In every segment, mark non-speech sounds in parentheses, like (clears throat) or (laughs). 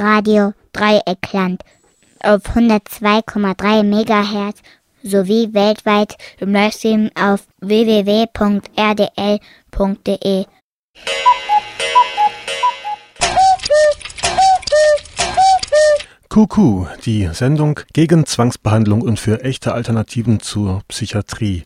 Radio Dreieckland auf 102,3 MHz sowie weltweit im Livestream auf www.rdl.de. Kuku, die Sendung gegen Zwangsbehandlung und für echte Alternativen zur Psychiatrie.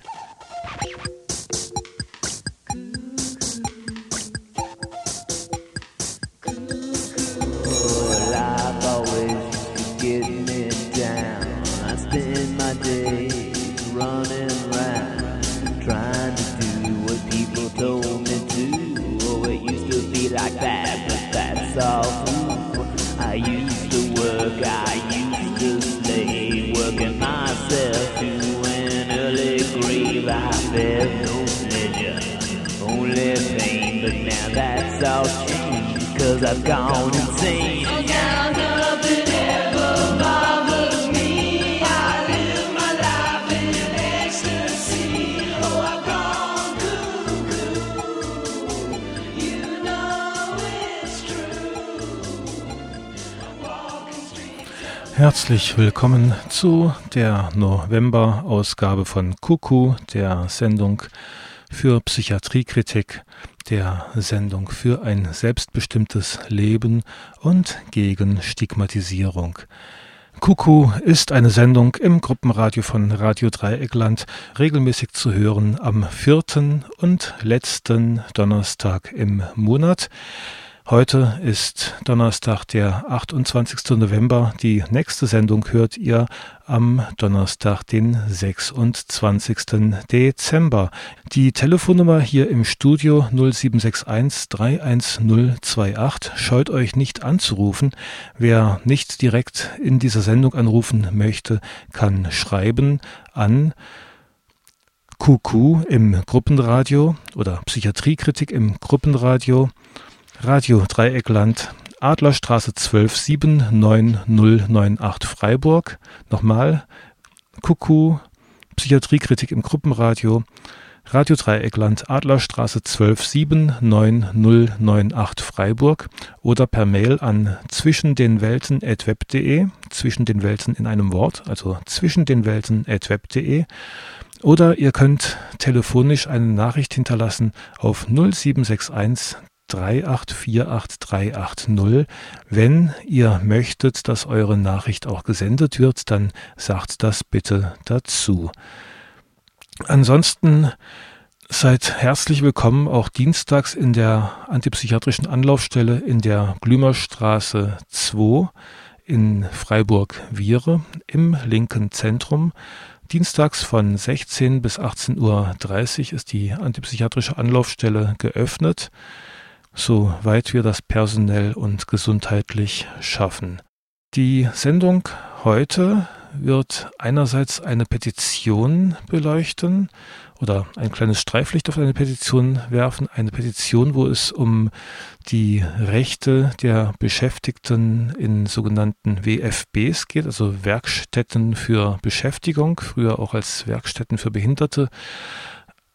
I've gone insane. Herzlich willkommen zu der November-Ausgabe von Kuku, der Sendung für Psychiatriekritik der Sendung für ein selbstbestimmtes Leben und gegen Stigmatisierung. Kuku ist eine Sendung im Gruppenradio von Radio Dreieckland, regelmäßig zu hören am vierten und letzten Donnerstag im Monat. Heute ist Donnerstag, der 28. November. Die nächste Sendung hört ihr am Donnerstag, den 26. Dezember. Die Telefonnummer hier im Studio 0761 31028. Scheut euch nicht anzurufen. Wer nicht direkt in dieser Sendung anrufen möchte, kann schreiben an QQ im Gruppenradio oder Psychiatriekritik im Gruppenradio Radio Dreieckland, Adlerstraße 12 79098 Freiburg. Nochmal, Kuckuck, Psychiatriekritik im Gruppenradio, Radio Dreieckland, Adlerstraße 12 79098 Freiburg oder per Mail an zwischen den Welten web.de, zwischen den Welten in einem Wort, also zwischen den Welten web.de. Oder ihr könnt telefonisch eine Nachricht hinterlassen auf 0761 3848380. Wenn ihr möchtet, dass eure Nachricht auch gesendet wird, dann sagt das bitte dazu. Ansonsten seid herzlich willkommen auch dienstags in der antipsychiatrischen Anlaufstelle in der Glümerstraße 2 in Freiburg-Viere im linken Zentrum. Dienstags von 16 bis 18.30 Uhr ist die antipsychiatrische Anlaufstelle geöffnet soweit wir das personell und gesundheitlich schaffen. Die Sendung heute wird einerseits eine Petition beleuchten oder ein kleines Streiflicht auf eine Petition werfen. Eine Petition, wo es um die Rechte der Beschäftigten in sogenannten WFBs geht, also Werkstätten für Beschäftigung, früher auch als Werkstätten für Behinderte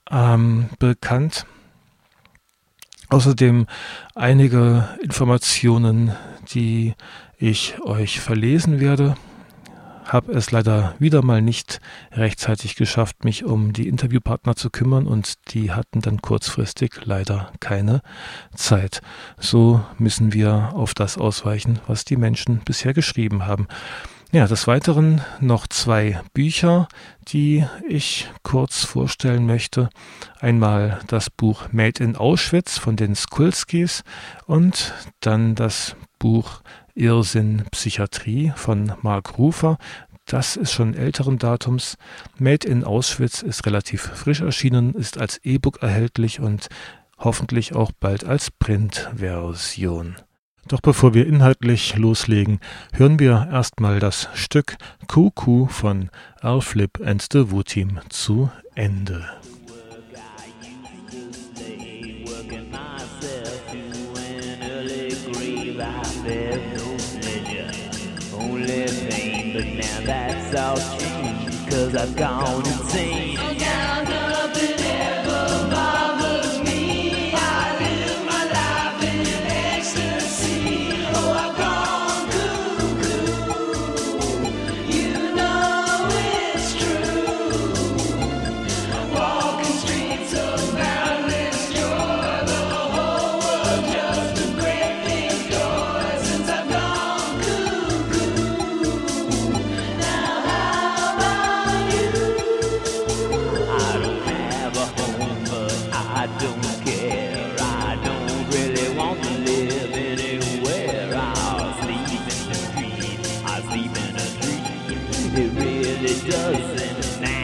ähm, bekannt. Außerdem einige Informationen, die ich euch verlesen werde. Habe es leider wieder mal nicht rechtzeitig geschafft, mich um die Interviewpartner zu kümmern und die hatten dann kurzfristig leider keine Zeit. So müssen wir auf das ausweichen, was die Menschen bisher geschrieben haben. Ja, des Weiteren noch zwei Bücher, die ich kurz vorstellen möchte. Einmal das Buch Made in Auschwitz von den Skulskis und dann das Buch Irrsinn Psychiatrie von Mark Rufer. Das ist schon älteren Datums. Made in Auschwitz ist relativ frisch erschienen, ist als E-Book erhältlich und hoffentlich auch bald als Printversion. Doch bevor wir inhaltlich loslegen, hören wir erstmal das Stück Cuckoo von R-Flip and the Wu-Team zu Ende. Cause I've gone insane. it doesn't matter.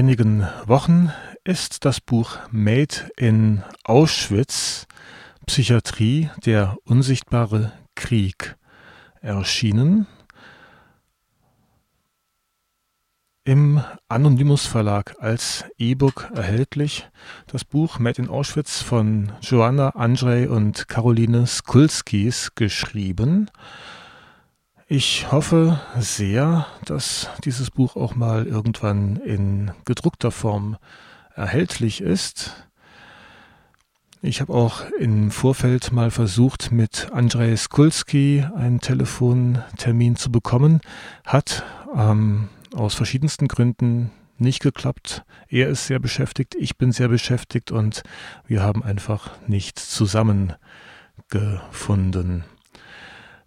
Einigen Wochen ist das Buch Made in Auschwitz Psychiatrie der unsichtbare Krieg erschienen. Im Anonymous Verlag als E-Book erhältlich. Das Buch Made in Auschwitz von Joanna Andrzej und Caroline Skulskis geschrieben. Ich hoffe sehr, dass dieses Buch auch mal irgendwann in gedruckter Form erhältlich ist. Ich habe auch im Vorfeld mal versucht, mit Andrzej Skulski einen Telefontermin zu bekommen. Hat ähm, aus verschiedensten Gründen nicht geklappt. Er ist sehr beschäftigt, ich bin sehr beschäftigt und wir haben einfach nicht zusammengefunden.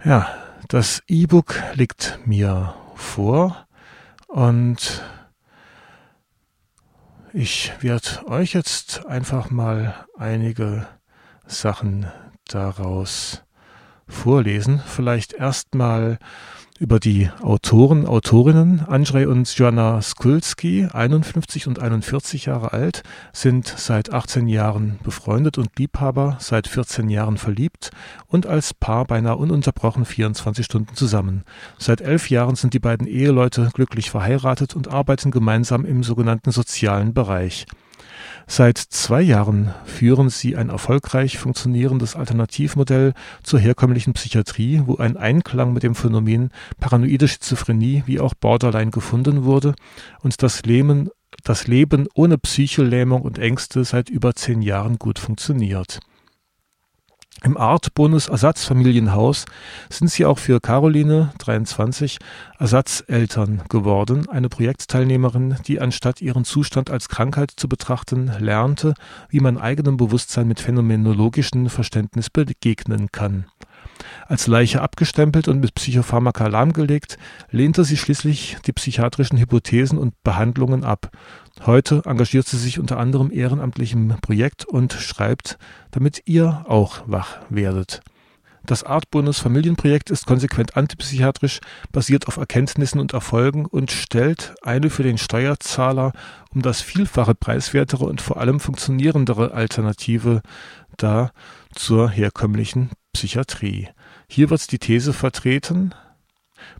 Ja, das E-Book liegt mir vor und ich werde euch jetzt einfach mal einige Sachen daraus vorlesen. Vielleicht erstmal über die Autoren, Autorinnen. Andrzej und Joanna Skulski, 51 und 41 Jahre alt, sind seit 18 Jahren befreundet und Liebhaber, seit 14 Jahren verliebt und als Paar beinahe ununterbrochen 24 Stunden zusammen. Seit elf Jahren sind die beiden Eheleute glücklich verheiratet und arbeiten gemeinsam im sogenannten sozialen Bereich. Seit zwei Jahren führen sie ein erfolgreich funktionierendes Alternativmodell zur herkömmlichen Psychiatrie, wo ein Einklang mit dem Phänomen paranoide Schizophrenie wie auch Borderline gefunden wurde und das Leben, das Leben ohne Psycholähmung und Ängste seit über zehn Jahren gut funktioniert. Im Art-Bonus Ersatzfamilienhaus sind sie auch für Caroline, 23, Ersatzeltern geworden, eine Projektteilnehmerin, die anstatt ihren Zustand als Krankheit zu betrachten, lernte, wie man eigenem Bewusstsein mit phänomenologischem Verständnis begegnen kann. Als Leiche abgestempelt und mit Psychopharmaka lahmgelegt, lehnte sie schließlich die psychiatrischen Hypothesen und Behandlungen ab. Heute engagiert sie sich unter anderem ehrenamtlich im Projekt und schreibt, damit ihr auch wach werdet. Das Artbonus Familienprojekt ist konsequent antipsychiatrisch, basiert auf Erkenntnissen und Erfolgen und stellt eine für den Steuerzahler um das Vielfache preiswertere und vor allem funktionierendere Alternative dar zur herkömmlichen Psychiatrie. Hier wird die These vertreten,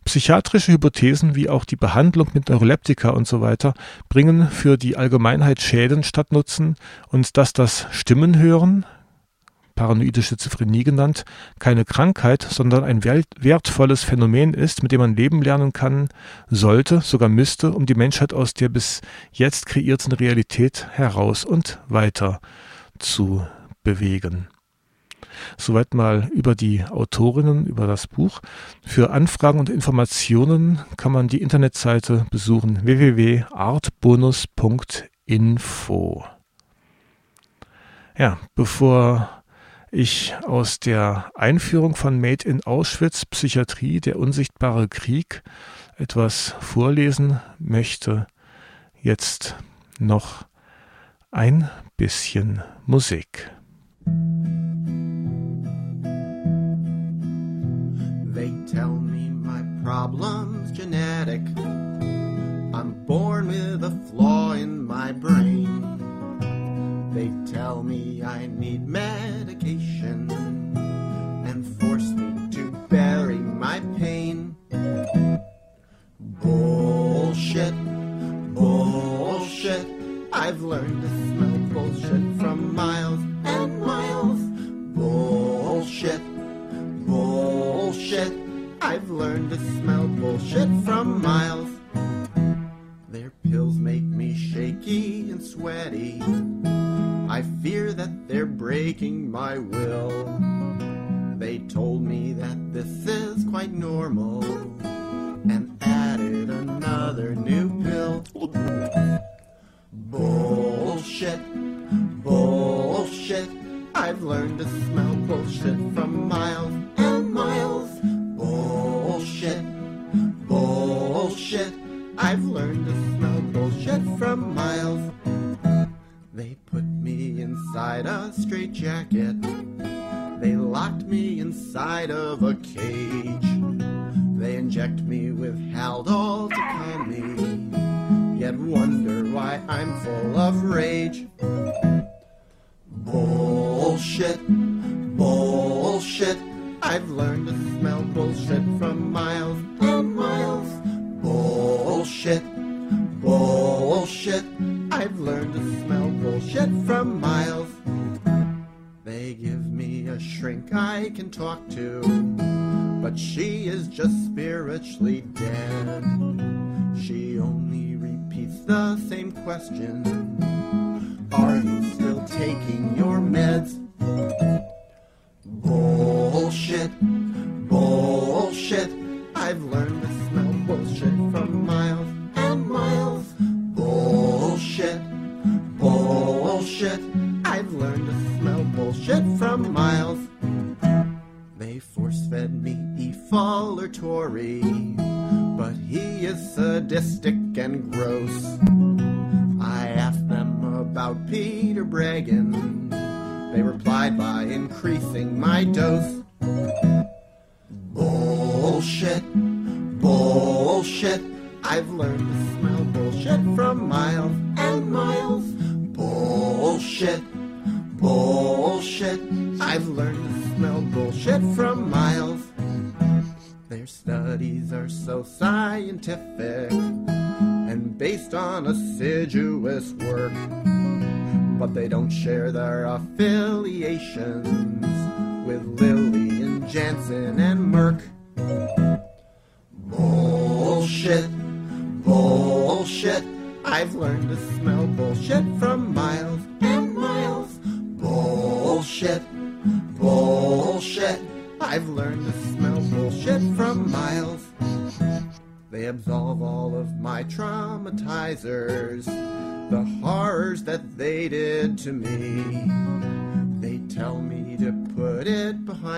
Psychiatrische Hypothesen wie auch die Behandlung mit Neuroleptika und so weiter bringen für die Allgemeinheit Schäden statt Nutzen und dass das Stimmenhören, paranoide Schizophrenie genannt, keine Krankheit, sondern ein wertvolles Phänomen ist, mit dem man leben lernen kann, sollte, sogar müsste, um die Menschheit aus der bis jetzt kreierten Realität heraus und weiter zu bewegen. Soweit mal über die Autorinnen, über das Buch. Für Anfragen und Informationen kann man die Internetseite besuchen www.artbonus.info. Ja, bevor ich aus der Einführung von Made in Auschwitz Psychiatrie, der unsichtbare Krieg, etwas vorlesen möchte. Jetzt noch ein bisschen Musik. They problem's genetic. I'm born with a flaw in my brain. They tell me I need medication and force me to bury my pain. Bullshit, bullshit. I've learned to smell bullshit from miles. Tory, but he is sadistic and gross. I asked them about Peter Bregan. They replied by increasing my dose. They don't share their affiliations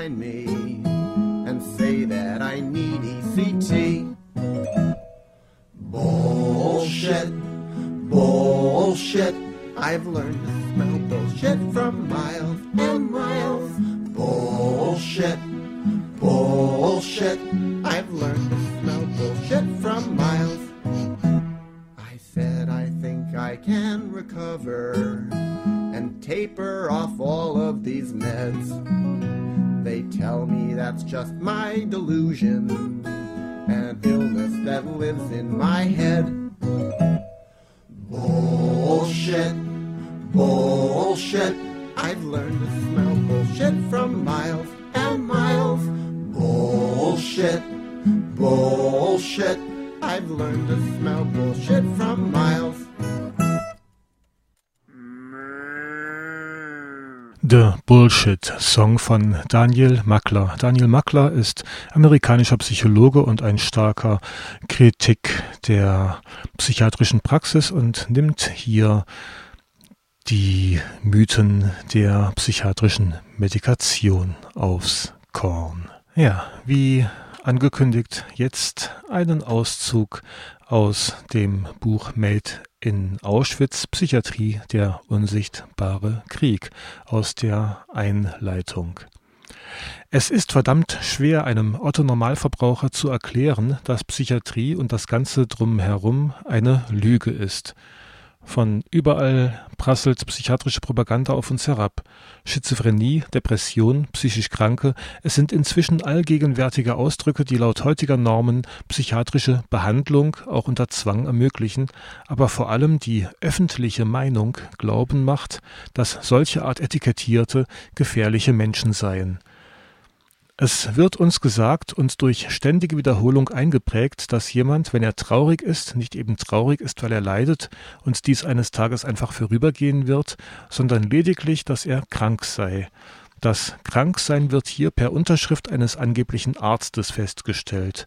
behind me and say that I need ECT. Bullshit, bullshit. I've learned Bullshit, bullshit. I've learned to smell bullshit from miles and miles. Bullshit, bullshit. I've learned to smell bullshit from miles. The Bullshit Song von Daniel Mackler. Daniel Mackler ist amerikanischer Psychologe und ein starker Kritik der psychiatrischen Praxis und nimmt hier die Mythen der psychiatrischen Medikation aufs Korn. Ja, wie angekündigt, jetzt einen Auszug aus dem Buch Made in Auschwitz Psychiatrie der unsichtbare Krieg aus der Einleitung. Es ist verdammt schwer, einem Otto-Normalverbraucher zu erklären, dass Psychiatrie und das Ganze drumherum eine Lüge ist. Von überall prasselt psychiatrische Propaganda auf uns herab. Schizophrenie, Depression, psychisch Kranke, es sind inzwischen allgegenwärtige Ausdrücke, die laut heutiger Normen psychiatrische Behandlung auch unter Zwang ermöglichen, aber vor allem die öffentliche Meinung glauben macht, dass solche Art Etikettierte gefährliche Menschen seien. Es wird uns gesagt und durch ständige Wiederholung eingeprägt, dass jemand, wenn er traurig ist, nicht eben traurig ist, weil er leidet und dies eines Tages einfach vorübergehen wird, sondern lediglich, dass er krank sei. Das Kranksein wird hier per Unterschrift eines angeblichen Arztes festgestellt.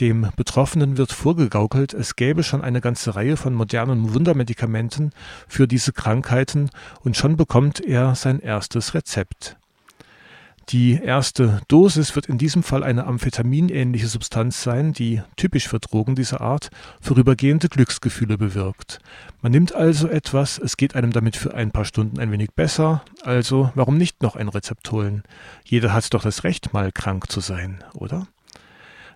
Dem Betroffenen wird vorgegaukelt, es gäbe schon eine ganze Reihe von modernen Wundermedikamenten für diese Krankheiten und schon bekommt er sein erstes Rezept. Die erste Dosis wird in diesem Fall eine amphetaminähnliche Substanz sein, die typisch für Drogen dieser Art vorübergehende Glücksgefühle bewirkt. Man nimmt also etwas, es geht einem damit für ein paar Stunden ein wenig besser, also warum nicht noch ein Rezept holen? Jeder hat doch das Recht, mal krank zu sein, oder?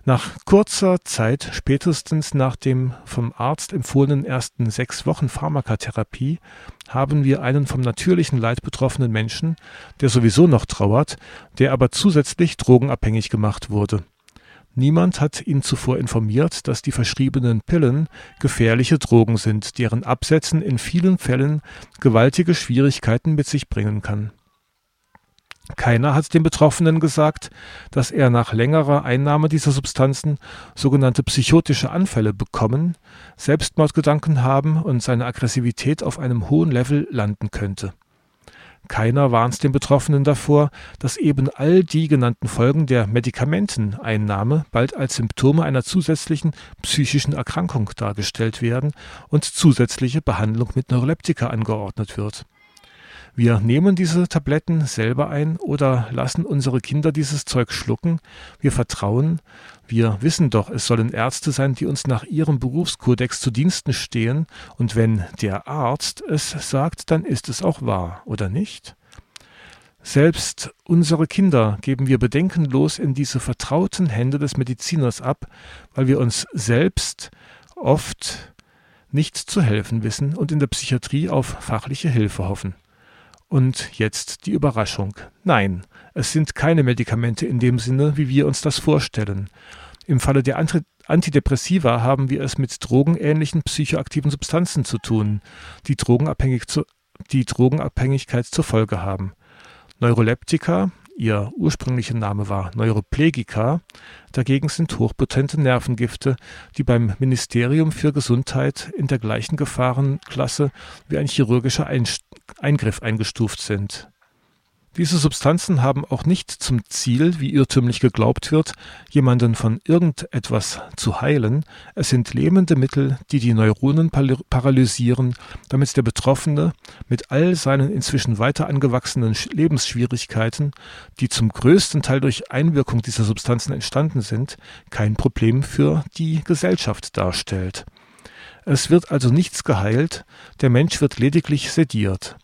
Nach kurzer Zeit, spätestens nach dem vom Arzt empfohlenen ersten sechs Wochen Pharmakatherapie, haben wir einen vom natürlichen Leid betroffenen Menschen, der sowieso noch trauert, der aber zusätzlich drogenabhängig gemacht wurde. Niemand hat ihn zuvor informiert, dass die verschriebenen Pillen gefährliche Drogen sind, deren Absetzen in vielen Fällen gewaltige Schwierigkeiten mit sich bringen kann. Keiner hat dem Betroffenen gesagt, dass er nach längerer Einnahme dieser Substanzen sogenannte psychotische Anfälle bekommen, Selbstmordgedanken haben und seine Aggressivität auf einem hohen Level landen könnte. Keiner warnt den Betroffenen davor, dass eben all die genannten Folgen der Medikamenteneinnahme bald als Symptome einer zusätzlichen psychischen Erkrankung dargestellt werden und zusätzliche Behandlung mit Neuroleptika angeordnet wird. Wir nehmen diese Tabletten selber ein oder lassen unsere Kinder dieses Zeug schlucken. Wir vertrauen. Wir wissen doch, es sollen Ärzte sein, die uns nach ihrem Berufskodex zu Diensten stehen. Und wenn der Arzt es sagt, dann ist es auch wahr, oder nicht? Selbst unsere Kinder geben wir bedenkenlos in diese vertrauten Hände des Mediziners ab, weil wir uns selbst oft nicht zu helfen wissen und in der Psychiatrie auf fachliche Hilfe hoffen. Und jetzt die Überraschung. Nein, es sind keine Medikamente in dem Sinne, wie wir uns das vorstellen. Im Falle der Antidepressiva haben wir es mit drogenähnlichen psychoaktiven Substanzen zu tun, die, drogenabhängig zu, die Drogenabhängigkeit zur Folge haben. Neuroleptika, ihr ursprünglicher Name war Neuroplegica, dagegen sind hochpotente Nervengifte, die beim Ministerium für Gesundheit in der gleichen Gefahrenklasse wie ein chirurgischer Eingriff eingestuft sind. Diese Substanzen haben auch nicht zum Ziel, wie irrtümlich geglaubt wird, jemanden von irgendetwas zu heilen. Es sind lähmende Mittel, die die Neuronen paralysieren, damit der Betroffene mit all seinen inzwischen weiter angewachsenen Lebensschwierigkeiten, die zum größten Teil durch Einwirkung dieser Substanzen entstanden sind, kein Problem für die Gesellschaft darstellt. Es wird also nichts geheilt, der Mensch wird lediglich sediert.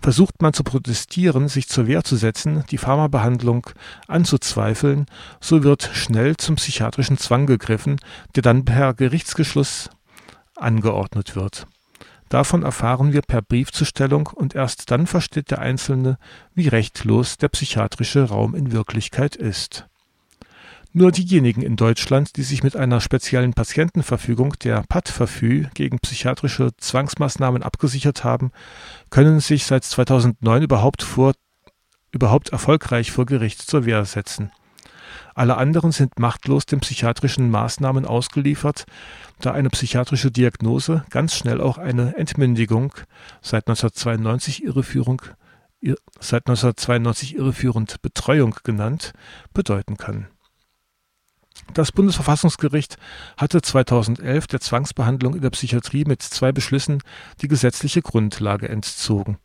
Versucht man zu protestieren, sich zur Wehr zu setzen, die Pharmabehandlung anzuzweifeln, so wird schnell zum psychiatrischen Zwang gegriffen, der dann per Gerichtsgeschluss angeordnet wird. Davon erfahren wir per Briefzustellung und erst dann versteht der Einzelne, wie rechtlos der psychiatrische Raum in Wirklichkeit ist. Nur diejenigen in Deutschland, die sich mit einer speziellen Patientenverfügung, der PAD-Verfü, gegen psychiatrische Zwangsmaßnahmen abgesichert haben, können sich seit 2009 überhaupt, vor, überhaupt erfolgreich vor Gericht zur Wehr setzen. Alle anderen sind machtlos den psychiatrischen Maßnahmen ausgeliefert, da eine psychiatrische Diagnose ganz schnell auch eine Entmündigung seit 1992 Irreführung seit 1992 irreführend Betreuung genannt bedeuten kann. Das Bundesverfassungsgericht hatte 2011 der Zwangsbehandlung in der Psychiatrie mit zwei Beschlüssen die gesetzliche Grundlage entzogen.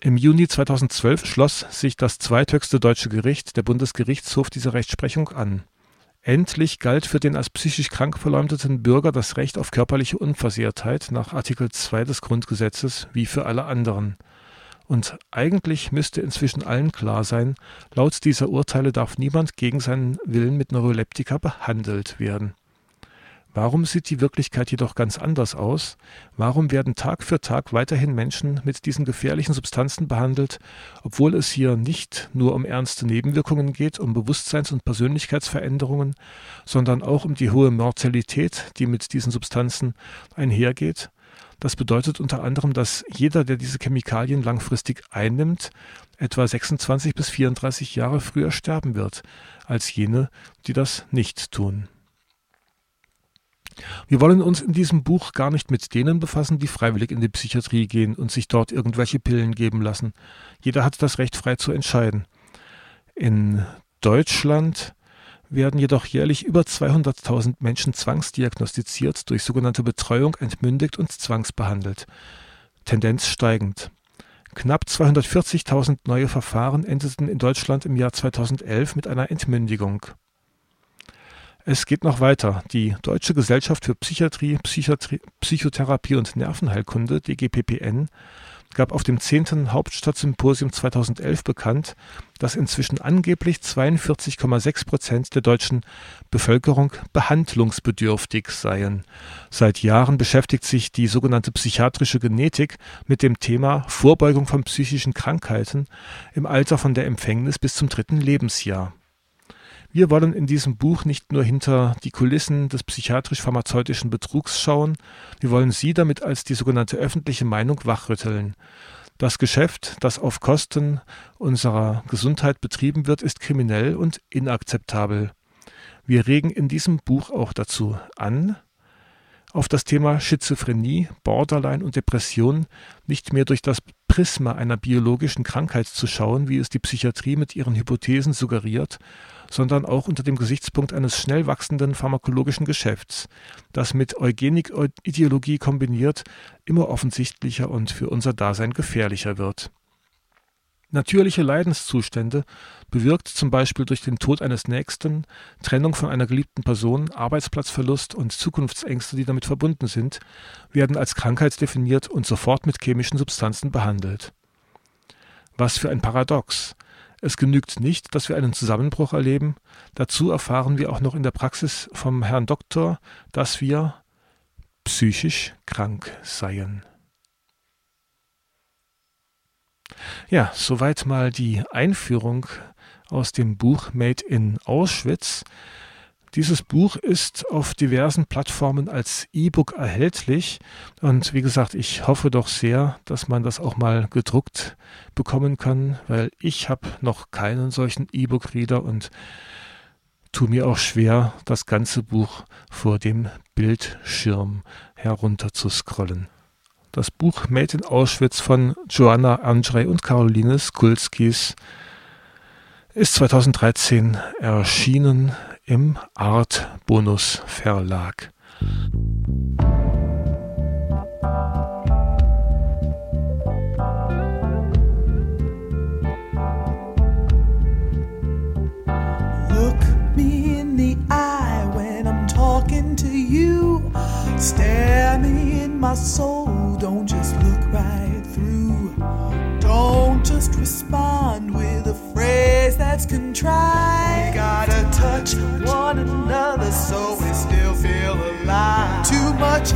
Im Juni 2012 schloss sich das zweithöchste deutsche Gericht, der Bundesgerichtshof, dieser Rechtsprechung an. Endlich galt für den als psychisch krank verleumdeten Bürger das Recht auf körperliche Unversehrtheit nach Artikel 2 des Grundgesetzes wie für alle anderen. Und eigentlich müsste inzwischen allen klar sein, laut dieser Urteile darf niemand gegen seinen Willen mit Neuroleptika behandelt werden. Warum sieht die Wirklichkeit jedoch ganz anders aus? Warum werden Tag für Tag weiterhin Menschen mit diesen gefährlichen Substanzen behandelt, obwohl es hier nicht nur um ernste Nebenwirkungen geht, um Bewusstseins- und Persönlichkeitsveränderungen, sondern auch um die hohe Mortalität, die mit diesen Substanzen einhergeht? Das bedeutet unter anderem, dass jeder, der diese Chemikalien langfristig einnimmt, etwa 26 bis 34 Jahre früher sterben wird als jene, die das nicht tun. Wir wollen uns in diesem Buch gar nicht mit denen befassen, die freiwillig in die Psychiatrie gehen und sich dort irgendwelche Pillen geben lassen. Jeder hat das Recht frei zu entscheiden. In Deutschland werden jedoch jährlich über 200.000 Menschen zwangsdiagnostiziert, durch sogenannte Betreuung entmündigt und zwangsbehandelt. Tendenz steigend. Knapp 240.000 neue Verfahren endeten in Deutschland im Jahr 2011 mit einer Entmündigung. Es geht noch weiter. Die Deutsche Gesellschaft für Psychiatrie, Psychiatrie Psychotherapie und Nervenheilkunde, DGPPN, gab auf dem 10. Hauptstadtsymposium 2011 bekannt, dass inzwischen angeblich 42,6 Prozent der deutschen Bevölkerung behandlungsbedürftig seien. Seit Jahren beschäftigt sich die sogenannte psychiatrische Genetik mit dem Thema Vorbeugung von psychischen Krankheiten im Alter von der Empfängnis bis zum dritten Lebensjahr. Wir wollen in diesem Buch nicht nur hinter die Kulissen des psychiatrisch-pharmazeutischen Betrugs schauen, wir wollen Sie damit als die sogenannte öffentliche Meinung wachrütteln. Das Geschäft, das auf Kosten unserer Gesundheit betrieben wird, ist kriminell und inakzeptabel. Wir regen in diesem Buch auch dazu an, auf das Thema Schizophrenie, Borderline und Depression nicht mehr durch das Prisma einer biologischen Krankheit zu schauen, wie es die Psychiatrie mit ihren Hypothesen suggeriert, sondern auch unter dem Gesichtspunkt eines schnell wachsenden pharmakologischen Geschäfts, das mit Eugenik-Ideologie kombiniert immer offensichtlicher und für unser Dasein gefährlicher wird. Natürliche Leidenszustände, bewirkt zum Beispiel durch den Tod eines Nächsten, Trennung von einer geliebten Person, Arbeitsplatzverlust und Zukunftsängste, die damit verbunden sind, werden als Krankheit definiert und sofort mit chemischen Substanzen behandelt. Was für ein Paradox. Es genügt nicht, dass wir einen Zusammenbruch erleben, dazu erfahren wir auch noch in der Praxis vom Herrn Doktor, dass wir psychisch krank seien. Ja, soweit mal die Einführung aus dem Buch Made in Auschwitz. Dieses Buch ist auf diversen Plattformen als E-Book erhältlich und wie gesagt, ich hoffe doch sehr, dass man das auch mal gedruckt bekommen kann, weil ich habe noch keinen solchen E-Book-Reader und tu mir auch schwer, das ganze Buch vor dem Bildschirm herunter zu scrollen. Das Buch Made in Auschwitz von Joanna Andrzej und Caroline Skulskis ist 2013 erschienen im Art Bonus Verlag. Look me in the eye when I'm talking to you. Stare me in my soul, don't just look right through. Don't just respond with a phrase that's contrived. Touch one another so we still feel alive. Too much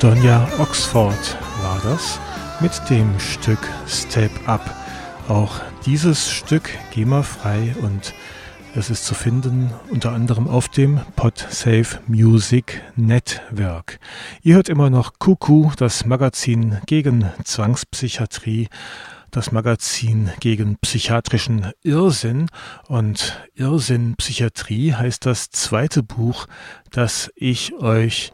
Donja Oxford war das mit dem Stück Step Up. Auch dieses Stück GEMA-frei und es ist zu finden unter anderem auf dem PodSafe Music Network. Ihr hört immer noch Kuku, das Magazin gegen Zwangspsychiatrie, das Magazin gegen psychiatrischen Irrsinn und Irrsinn Psychiatrie heißt das zweite Buch, das ich euch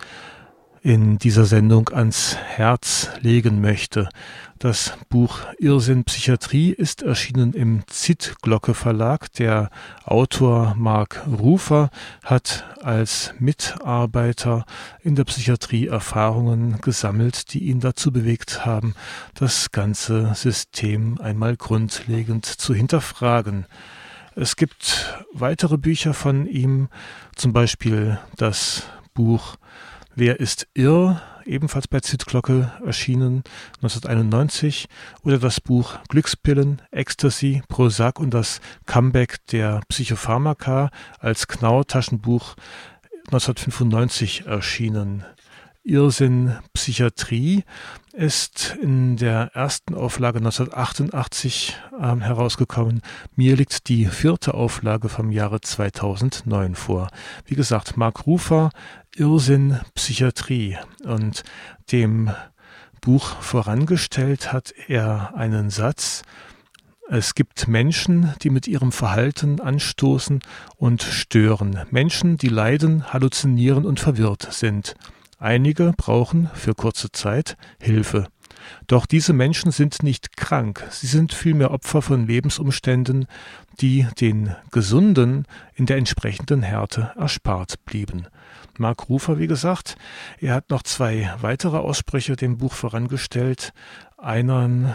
in dieser Sendung ans Herz legen möchte. Das Buch Irrsinn Psychiatrie ist erschienen im Zitglocke Verlag. Der Autor Mark Rufer hat als Mitarbeiter in der Psychiatrie Erfahrungen gesammelt, die ihn dazu bewegt haben, das ganze System einmal grundlegend zu hinterfragen. Es gibt weitere Bücher von ihm, zum Beispiel das Buch Wer ist irr? Ebenfalls bei Zitglocke erschienen 1991 oder das Buch Glückspillen, Ecstasy, Prozac und das Comeback der Psychopharmaka als Knauer-Taschenbuch 1995 erschienen. Irrsinn Psychiatrie ist in der ersten Auflage 1988 ähm, herausgekommen. Mir liegt die vierte Auflage vom Jahre 2009 vor. Wie gesagt, Mark Rufer, Irrsinn Psychiatrie und dem Buch vorangestellt hat er einen Satz, es gibt Menschen, die mit ihrem Verhalten anstoßen und stören. Menschen, die leiden, halluzinieren und verwirrt sind. Einige brauchen für kurze Zeit Hilfe. Doch diese Menschen sind nicht krank, sie sind vielmehr Opfer von Lebensumständen, die den Gesunden in der entsprechenden Härte erspart blieben. Mark Rufer, wie gesagt, er hat noch zwei weitere Aussprüche dem Buch vorangestellt. Einen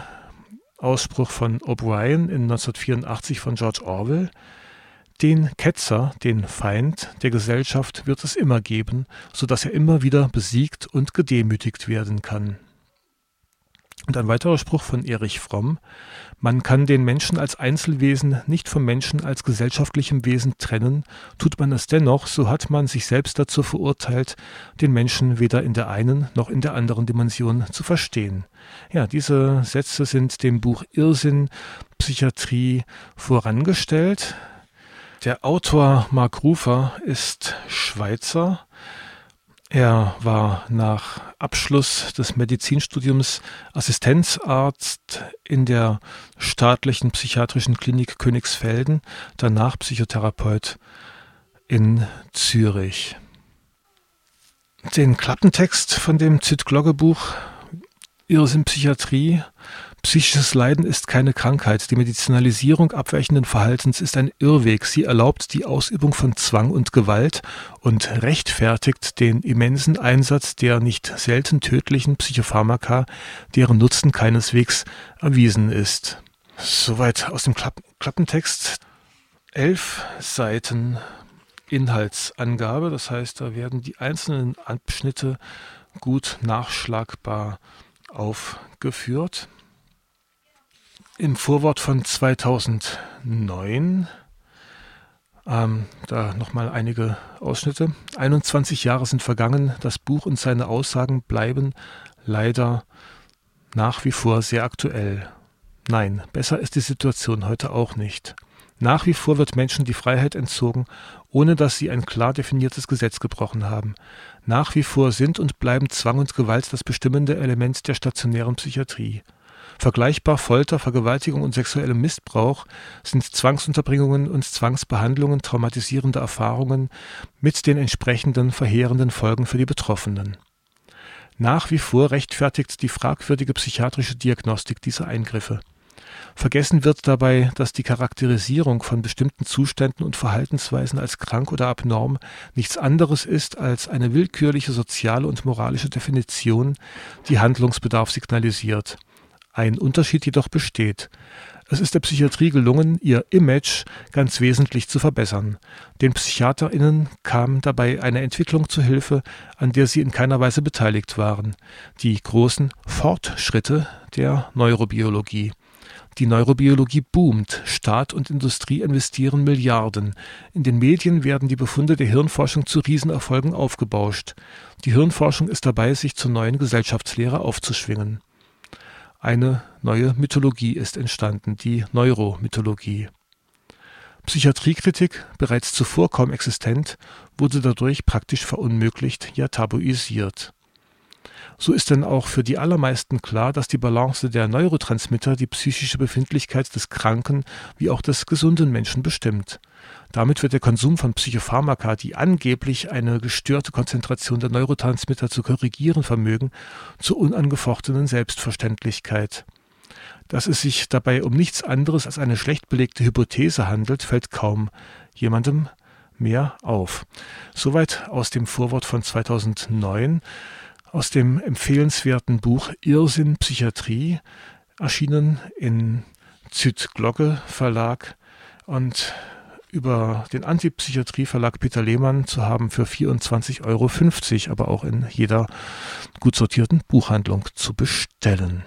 Ausspruch von O'Brien in 1984 von George Orwell. Den Ketzer, den Feind der Gesellschaft wird es immer geben, so dass er immer wieder besiegt und gedemütigt werden kann. Und ein weiterer Spruch von Erich Fromm. Man kann den Menschen als Einzelwesen nicht vom Menschen als gesellschaftlichem Wesen trennen. Tut man es dennoch, so hat man sich selbst dazu verurteilt, den Menschen weder in der einen noch in der anderen Dimension zu verstehen. Ja, diese Sätze sind dem Buch Irrsinn Psychiatrie vorangestellt. Der Autor Mark Rufer ist Schweizer. Er war nach Abschluss des Medizinstudiums Assistenzarzt in der staatlichen psychiatrischen Klinik Königsfelden, danach Psychotherapeut in Zürich. Den Klappentext von dem Zit-Glogge-Buch Irrsinn Psychiatrie Psychisches Leiden ist keine Krankheit. Die Medizinalisierung abweichenden Verhaltens ist ein Irrweg. Sie erlaubt die Ausübung von Zwang und Gewalt und rechtfertigt den immensen Einsatz der nicht selten tödlichen Psychopharmaka, deren Nutzen keineswegs erwiesen ist. Soweit aus dem Klapp Klappentext. Elf Seiten Inhaltsangabe, das heißt, da werden die einzelnen Abschnitte gut nachschlagbar aufgeführt im Vorwort von 2009, ähm, da nochmal einige Ausschnitte. 21 Jahre sind vergangen, das Buch und seine Aussagen bleiben leider nach wie vor sehr aktuell. Nein, besser ist die Situation heute auch nicht. Nach wie vor wird Menschen die Freiheit entzogen, ohne dass sie ein klar definiertes Gesetz gebrochen haben. Nach wie vor sind und bleiben Zwang und Gewalt das bestimmende Element der stationären Psychiatrie. Vergleichbar Folter, Vergewaltigung und sexuellem Missbrauch sind Zwangsunterbringungen und Zwangsbehandlungen traumatisierender Erfahrungen mit den entsprechenden verheerenden Folgen für die Betroffenen. Nach wie vor rechtfertigt die fragwürdige psychiatrische Diagnostik diese Eingriffe. Vergessen wird dabei, dass die Charakterisierung von bestimmten Zuständen und Verhaltensweisen als krank oder abnorm nichts anderes ist als eine willkürliche soziale und moralische Definition, die Handlungsbedarf signalisiert ein Unterschied jedoch besteht. Es ist der Psychiatrie gelungen, ihr Image ganz wesentlich zu verbessern. Den PsychiaterInnen kam dabei eine Entwicklung zu Hilfe, an der sie in keiner Weise beteiligt waren. Die großen Fortschritte der Neurobiologie. Die Neurobiologie boomt. Staat und Industrie investieren Milliarden. In den Medien werden die Befunde der Hirnforschung zu Riesenerfolgen aufgebauscht. Die Hirnforschung ist dabei, sich zur neuen Gesellschaftslehre aufzuschwingen. Eine neue Mythologie ist entstanden, die Neuromythologie. Psychiatriekritik, bereits zuvor kaum existent, wurde dadurch praktisch verunmöglicht, ja tabuisiert. So ist denn auch für die allermeisten klar, dass die Balance der Neurotransmitter die psychische Befindlichkeit des kranken wie auch des gesunden Menschen bestimmt. Damit wird der Konsum von Psychopharmaka, die angeblich eine gestörte Konzentration der Neurotransmitter zu korrigieren vermögen, zur unangefochtenen Selbstverständlichkeit. Dass es sich dabei um nichts anderes als eine schlecht belegte Hypothese handelt, fällt kaum jemandem mehr auf. Soweit aus dem Vorwort von 2009, aus dem empfehlenswerten Buch Irrsinn Psychiatrie, erschienen in Züt Glocke Verlag und über den Antipsychiatrie-Verlag Peter Lehmann zu haben für 24,50 Euro, aber auch in jeder gut sortierten Buchhandlung zu bestellen.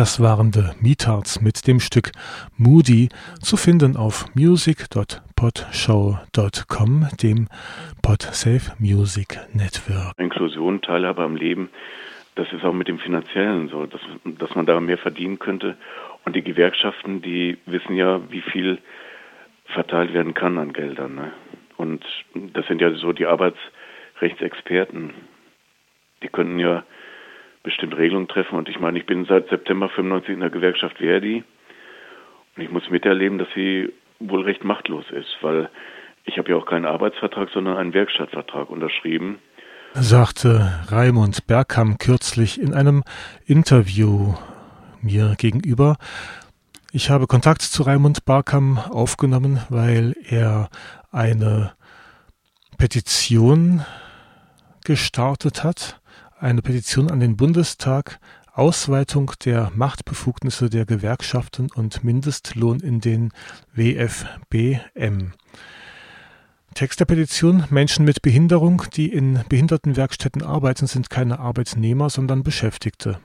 Das waren The Meatards mit dem Stück Moody, zu finden auf music.podshow.com, dem Podsafe Music Network. Inklusion, Teilhabe am Leben, das ist auch mit dem Finanziellen so, dass, dass man da mehr verdienen könnte. Und die Gewerkschaften, die wissen ja, wie viel verteilt werden kann an Geldern. Ne? Und das sind ja so die Arbeitsrechtsexperten. Die könnten ja bestimmt Regelungen treffen. Und ich meine, ich bin seit September 95 in der Gewerkschaft Verdi. Und ich muss miterleben, dass sie wohl recht machtlos ist, weil ich habe ja auch keinen Arbeitsvertrag, sondern einen Werkstattvertrag unterschrieben. Sagte Raimund Bergham kürzlich in einem Interview mir gegenüber. Ich habe Kontakt zu Raimund Barkam aufgenommen, weil er eine Petition gestartet hat, eine Petition an den Bundestag, Ausweitung der Machtbefugnisse der Gewerkschaften und Mindestlohn in den WFBM. Text der Petition Menschen mit Behinderung, die in Behindertenwerkstätten arbeiten, sind keine Arbeitnehmer, sondern Beschäftigte.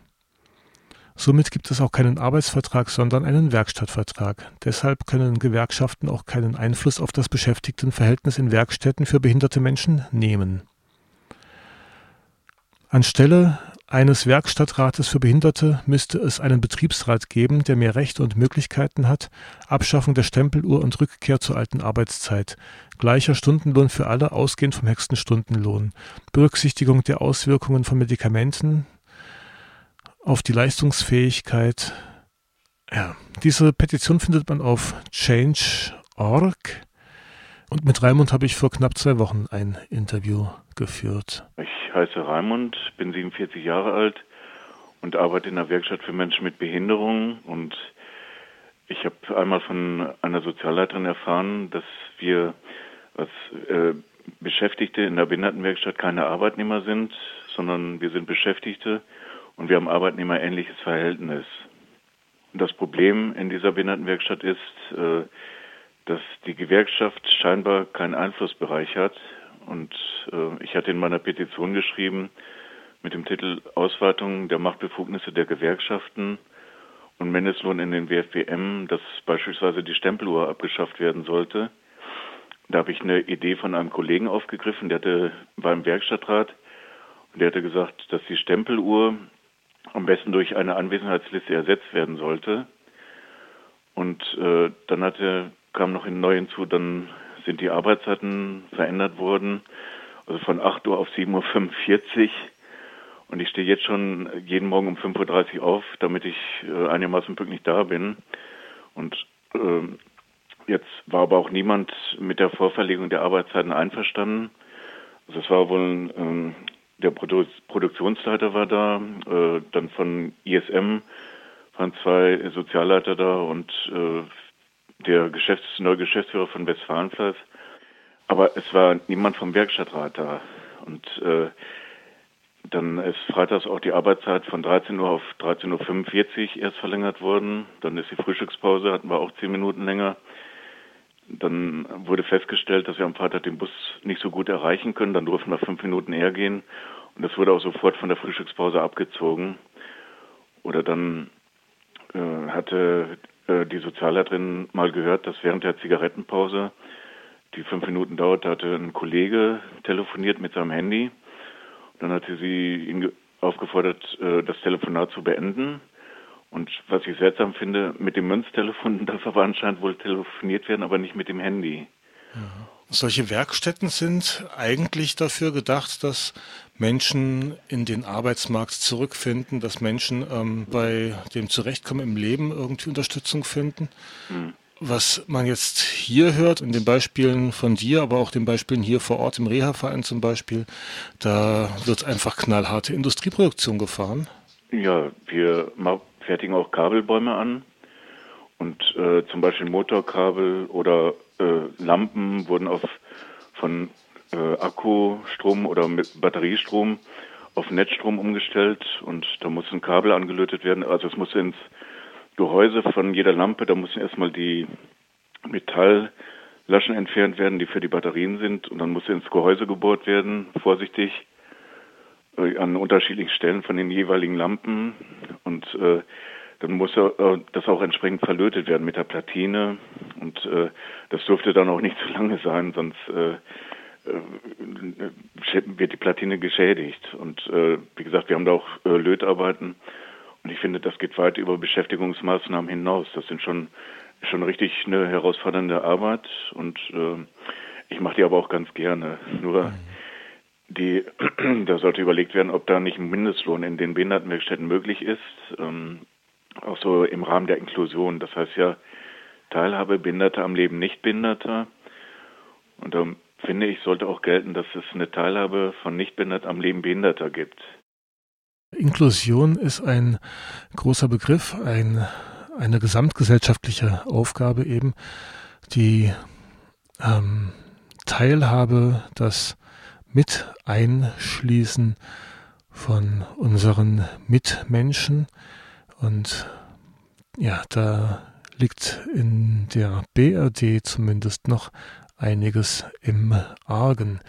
Somit gibt es auch keinen Arbeitsvertrag, sondern einen Werkstattvertrag. Deshalb können Gewerkschaften auch keinen Einfluss auf das Beschäftigtenverhältnis in Werkstätten für behinderte Menschen nehmen. Anstelle eines Werkstattrates für Behinderte müsste es einen Betriebsrat geben, der mehr Rechte und Möglichkeiten hat, Abschaffung der Stempeluhr und Rückkehr zur alten Arbeitszeit, gleicher Stundenlohn für alle, ausgehend vom höchsten Stundenlohn, Berücksichtigung der Auswirkungen von Medikamenten, auf die Leistungsfähigkeit. Ja, diese Petition findet man auf change.org. Und mit Raimund habe ich vor knapp zwei Wochen ein Interview geführt. Ich heiße Raimund, bin 47 Jahre alt und arbeite in der Werkstatt für Menschen mit Behinderungen. Und ich habe einmal von einer Sozialleiterin erfahren, dass wir als äh, Beschäftigte in der Behindertenwerkstatt keine Arbeitnehmer sind, sondern wir sind Beschäftigte und wir haben arbeitnehmerähnliches Verhältnis. Und das Problem in dieser Behindertenwerkstatt ist, äh, dass die Gewerkschaft scheinbar keinen Einflussbereich hat. Und äh, ich hatte in meiner Petition geschrieben mit dem Titel Ausweitung der Machtbefugnisse der Gewerkschaften und Mindestlohn in den WFBM, dass beispielsweise die Stempeluhr abgeschafft werden sollte. Da habe ich eine Idee von einem Kollegen aufgegriffen, der hatte beim Werkstattrat und der hatte gesagt, dass die Stempeluhr am besten durch eine Anwesenheitsliste ersetzt werden sollte. Und äh, dann hatte, kam noch neu hinzu, dann sind die Arbeitszeiten verändert worden, also von 8 Uhr auf 7.45 Uhr. Und ich stehe jetzt schon jeden Morgen um 5.30 Uhr auf, damit ich äh, einigermaßen pünktlich da bin. Und äh, jetzt war aber auch niemand mit der Vorverlegung der Arbeitszeiten einverstanden. Also es war wohl ein der Produ Produktionsleiter war da, äh, dann von ISM waren zwei Sozialleiter da und äh, der Geschäfts-, neue Geschäftsführer von Westfalenfleiß. Aber es war niemand vom Werkstattrat da. Und äh, dann ist freitags auch die Arbeitszeit von 13 Uhr auf 13.45 Uhr erst verlängert worden. Dann ist die Frühstückspause, hatten wir auch zehn Minuten länger. Dann wurde festgestellt, dass wir am Freitag den Bus nicht so gut erreichen können. Dann durften wir fünf Minuten eher gehen. Und das wurde auch sofort von der Frühstückspause abgezogen. Oder dann äh, hatte äh, die Sozialleiterin mal gehört, dass während der Zigarettenpause, die fünf Minuten dauerte, hatte ein Kollege telefoniert mit seinem Handy. Dann hatte sie ihn aufgefordert, äh, das Telefonat zu beenden. Und was ich seltsam finde, mit dem Münztelefon (laughs) darf aber anscheinend wohl telefoniert werden, aber nicht mit dem Handy. Ja. Solche Werkstätten sind eigentlich dafür gedacht, dass Menschen in den Arbeitsmarkt zurückfinden, dass Menschen ähm, bei dem Zurechtkommen im Leben irgendwie Unterstützung finden. Mhm. Was man jetzt hier hört, in den Beispielen von dir, aber auch den Beispielen hier vor Ort im Reha-Verein zum Beispiel, da wird einfach knallharte Industrieproduktion gefahren. Ja, wir fertigen auch Kabelbäume an und äh, zum Beispiel Motorkabel oder äh, Lampen wurden auf von äh, Akkustrom oder mit Batteriestrom auf Netzstrom umgestellt und da mussten Kabel angelötet werden. Also es musste ins Gehäuse von jeder Lampe, da mussten erstmal die Metalllaschen entfernt werden, die für die Batterien sind und dann musste ins Gehäuse gebohrt werden, vorsichtig äh, an unterschiedlichen Stellen von den jeweiligen Lampen und äh, dann muss äh, das auch entsprechend verlötet werden mit der Platine und äh, das dürfte dann auch nicht zu lange sein, sonst äh, wird die Platine geschädigt. Und wie gesagt, wir haben da auch Lötarbeiten und ich finde, das geht weit über Beschäftigungsmaßnahmen hinaus. Das sind schon schon richtig eine herausfordernde Arbeit und ich mache die aber auch ganz gerne. Nur die, (clears throat) da sollte überlegt werden, ob da nicht ein Mindestlohn in den Behindertenwerkstätten möglich ist, ähm, auch so im Rahmen der Inklusion. Das heißt ja Teilhabe Behinderter am Leben Nichtbehinderter. Und da finde ich, sollte auch gelten, dass es eine Teilhabe von Nichtbehindert am Leben Behinderter gibt. Inklusion ist ein großer Begriff, ein, eine gesamtgesellschaftliche Aufgabe eben, die ähm, Teilhabe, das Mit-Einschließen von unseren Mitmenschen. Und ja, da liegt in der BRD zumindest noch einiges im Argen.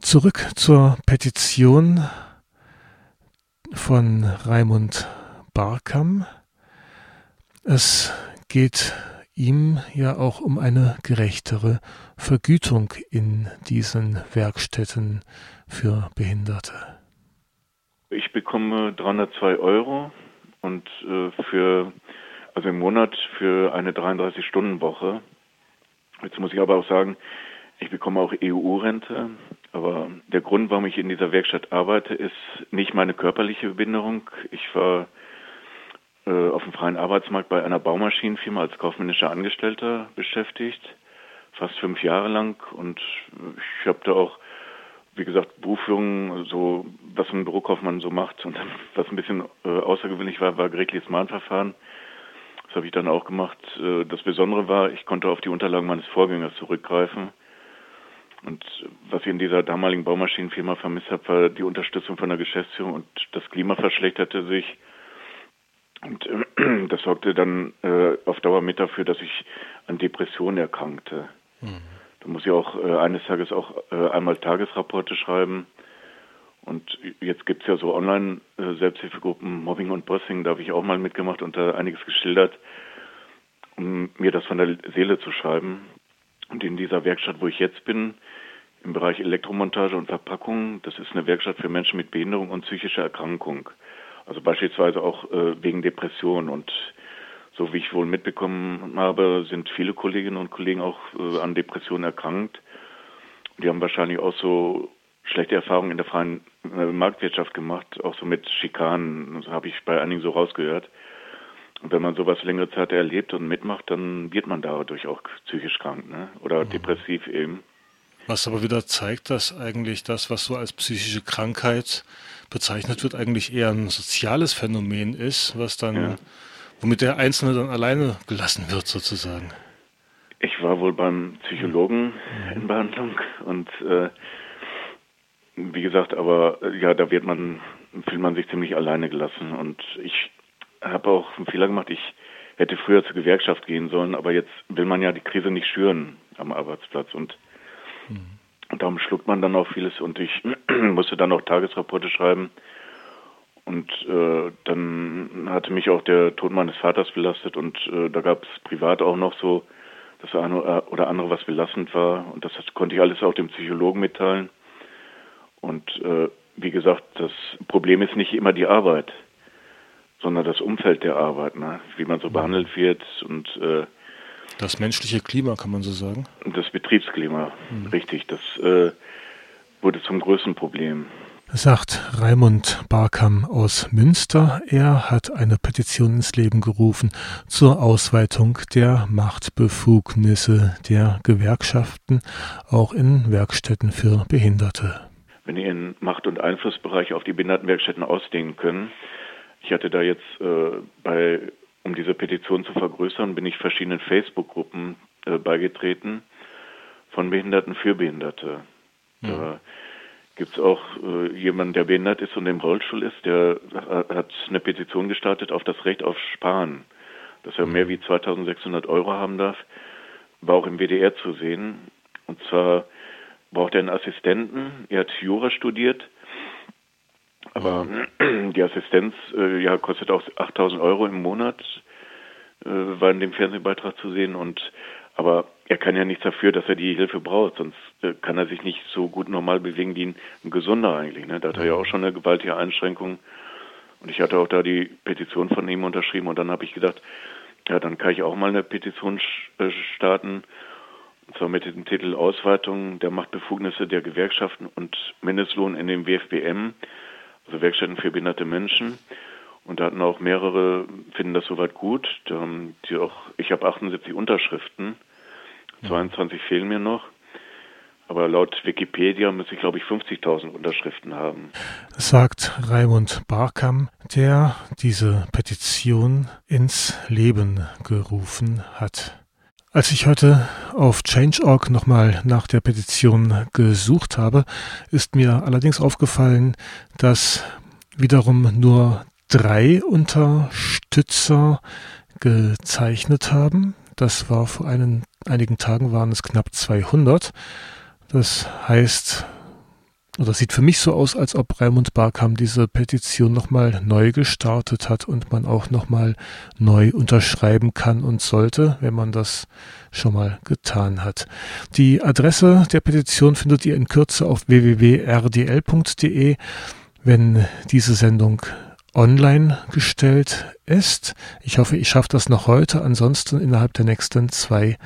Zurück zur Petition von Raimund Barkam. Es geht ihm ja auch um eine gerechtere Vergütung in diesen Werkstätten für Behinderte. Ich bekomme 302 Euro und äh, für also im Monat für eine 33-Stunden-Woche. Jetzt muss ich aber auch sagen, ich bekomme auch EU-Rente, aber der Grund, warum ich in dieser Werkstatt arbeite, ist nicht meine körperliche Behinderung. Ich war äh, auf dem freien Arbeitsmarkt bei einer Baumaschinenfirma als kaufmännischer Angestellter beschäftigt, fast fünf Jahre lang. Und ich habe da auch, wie gesagt, Buchführung, so was ein Bürokaufmann so macht. Und was ein bisschen äh, außergewöhnlich war, war gerichtliches Mahnverfahren. Das habe ich dann auch gemacht. Äh, das Besondere war, ich konnte auf die Unterlagen meines Vorgängers zurückgreifen. Und was ich in dieser damaligen Baumaschinenfirma vermisst habe, war die Unterstützung von der Geschäftsführung und das Klima verschlechterte sich. Und äh, (clears throat) das sorgte dann äh, auf Dauer mit dafür, dass ich an Depressionen erkrankte. Mhm. Da muss ich auch äh, eines Tages auch äh, einmal Tagesrapporte schreiben. Und jetzt gibt es ja so Online-Selbsthilfegruppen, Mobbing und Bossing, da habe ich auch mal mitgemacht und da einiges geschildert, um mir das von der Seele zu schreiben. Und in dieser Werkstatt, wo ich jetzt bin, im Bereich Elektromontage und Verpackung, das ist eine Werkstatt für Menschen mit Behinderung und psychischer Erkrankung. Also beispielsweise auch äh, wegen Depression. Und so wie ich wohl mitbekommen habe, sind viele Kolleginnen und Kollegen auch äh, an Depressionen erkrankt. Die haben wahrscheinlich auch so schlechte Erfahrungen in der freien äh, Marktwirtschaft gemacht, auch so mit Schikanen. Das habe ich bei einigen so rausgehört. Und wenn man sowas längere Zeit erlebt und mitmacht, dann wird man dadurch auch psychisch krank, ne? Oder mhm. depressiv eben. Was aber wieder zeigt, dass eigentlich das, was so als psychische Krankheit bezeichnet wird, eigentlich eher ein soziales Phänomen ist, was dann, ja. Womit der Einzelne dann alleine gelassen wird, sozusagen. Ich war wohl beim Psychologen mhm. in Behandlung und äh, wie gesagt, aber ja, da wird man, fühlt man sich ziemlich alleine gelassen und ich habe auch einen Fehler gemacht. Ich hätte früher zur Gewerkschaft gehen sollen, aber jetzt will man ja die Krise nicht schüren am Arbeitsplatz und mhm. Und darum schluckt man dann auch vieles und ich (clears throat) musste dann auch Tagesrapporte schreiben. Und äh, dann hatte mich auch der Tod meines Vaters belastet und äh, da gab es privat auch noch so das eine oder andere, was belastend war. Und das konnte ich alles auch dem Psychologen mitteilen. Und äh, wie gesagt, das Problem ist nicht immer die Arbeit, sondern das Umfeld der Arbeit, ne? wie man so mhm. behandelt wird und äh, das menschliche Klima, kann man so sagen? Das Betriebsklima, mhm. richtig. Das äh, wurde zum größten Problem. Sagt Raimund Barkam aus Münster. Er hat eine Petition ins Leben gerufen zur Ausweitung der Machtbefugnisse der Gewerkschaften, auch in Werkstätten für Behinderte. Wenn die ihren Macht- und Einflussbereich auf die Behindertenwerkstätten ausdehnen können, ich hatte da jetzt äh, bei um diese Petition zu vergrößern, bin ich verschiedenen Facebook-Gruppen äh, beigetreten von Behinderten für Behinderte. Mhm. Da gibt es auch äh, jemanden, der behindert ist und im Rollstuhl ist, der hat eine Petition gestartet auf das Recht auf Sparen, dass er mehr wie 2600 Euro haben darf, war auch im WDR zu sehen. Und zwar braucht er einen Assistenten, er hat Jura studiert Aber die Assistenz äh, ja, kostet auch 8000 Euro im Monat, äh, war in dem Fernsehbeitrag zu sehen. Und aber er kann ja nichts dafür, dass er die Hilfe braucht, sonst äh, kann er sich nicht so gut normal bewegen wie ein, ein Gesunder eigentlich. Ne? Da hat er ja auch schon eine gewaltige Einschränkung. Und ich hatte auch da die Petition von ihm unterschrieben und dann habe ich gedacht, ja, dann kann ich auch mal eine Petition äh, starten. Und zwar mit dem Titel Ausweitung der Machtbefugnisse der Gewerkschaften und Mindestlohn in dem WFBM, also Werkstätten für behinderte Menschen. Und da hatten auch mehrere, finden das soweit gut. Die auch, ich habe 78 Unterschriften, 22 fehlen mir noch. Aber laut Wikipedia müsste ich, glaube ich, 50.000 Unterschriften haben. Sagt Raimund Barkam, der diese Petition ins Leben gerufen hat. Als ich heute auf Change.org nochmal nach der Petition gesucht habe, ist mir allerdings aufgefallen, dass wiederum nur drei Unterstützer gezeichnet haben. Das war vor einen, einigen Tagen waren es knapp 200. Das heißt, oder sieht für mich so aus, als ob Raimund Barkam diese Petition nochmal neu gestartet hat und man auch nochmal neu unterschreiben kann und sollte, wenn man das schon mal getan hat. Die Adresse der Petition findet ihr in Kürze auf www.rdl.de. Wenn diese Sendung online gestellt ist. Ich hoffe, ich schaffe das noch heute, ansonsten innerhalb der nächsten zwei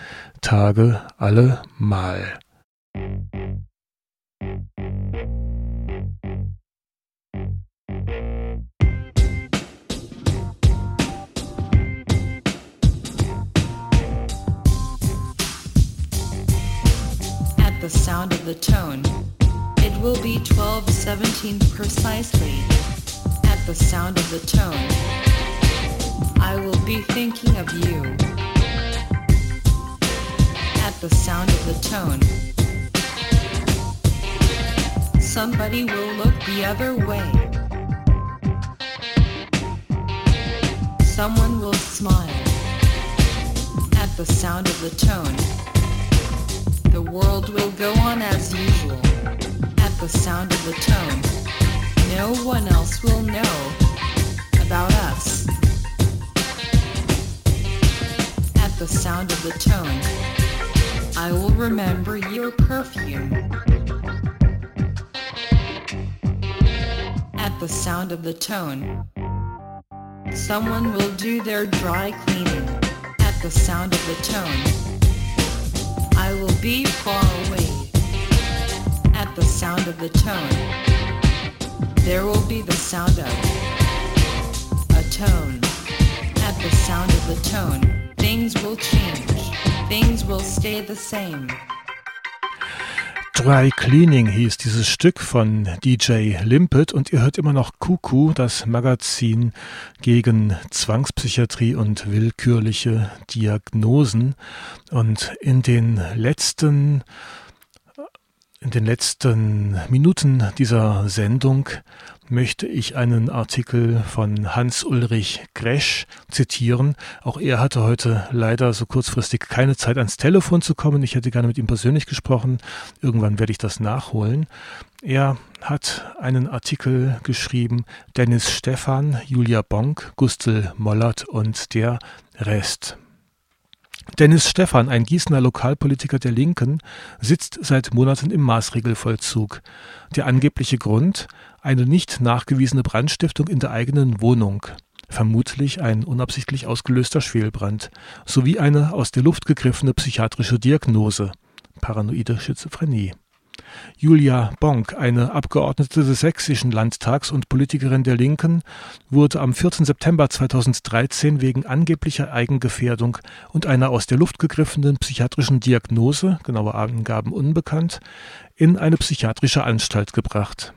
Tage alle mal. At the sound of the tone, it will be 1217 precisely. The sound of the tone, I will be thinking of you. At the sound of the tone, somebody will look the other way. Someone will smile. At the sound of the tone, the world will go on as usual. At the sound of the tone, no one else will know about us. At the sound of the tone, I will remember your perfume. At the sound of the tone, someone will do their dry cleaning. At the sound of the tone, I will be far away. At the sound of the tone, there will be the sound of a tone. At the sound of the tone, things will change. Things will stay the same. Dry Cleaning hieß dieses Stück von DJ Limpet und ihr hört immer noch Kuku, das Magazin gegen Zwangspsychiatrie und willkürliche Diagnosen. Und in den letzten in den letzten Minuten dieser Sendung möchte ich einen Artikel von Hans-Ulrich Gresch zitieren. Auch er hatte heute leider so kurzfristig keine Zeit ans Telefon zu kommen. Ich hätte gerne mit ihm persönlich gesprochen. Irgendwann werde ich das nachholen. Er hat einen Artikel geschrieben, Dennis Stephan, Julia Bonk, Gustl Mollert und der Rest. Dennis Stephan, ein Gießener Lokalpolitiker der Linken, sitzt seit Monaten im Maßregelvollzug. Der angebliche Grund? Eine nicht nachgewiesene Brandstiftung in der eigenen Wohnung. Vermutlich ein unabsichtlich ausgelöster Schwelbrand. Sowie eine aus der Luft gegriffene psychiatrische Diagnose. Paranoide Schizophrenie. Julia Bonk, eine Abgeordnete des Sächsischen Landtags und Politikerin der Linken, wurde am 4. September 2013 wegen angeblicher Eigengefährdung und einer aus der Luft gegriffenen psychiatrischen Diagnose, genaue Angaben unbekannt, in eine psychiatrische Anstalt gebracht.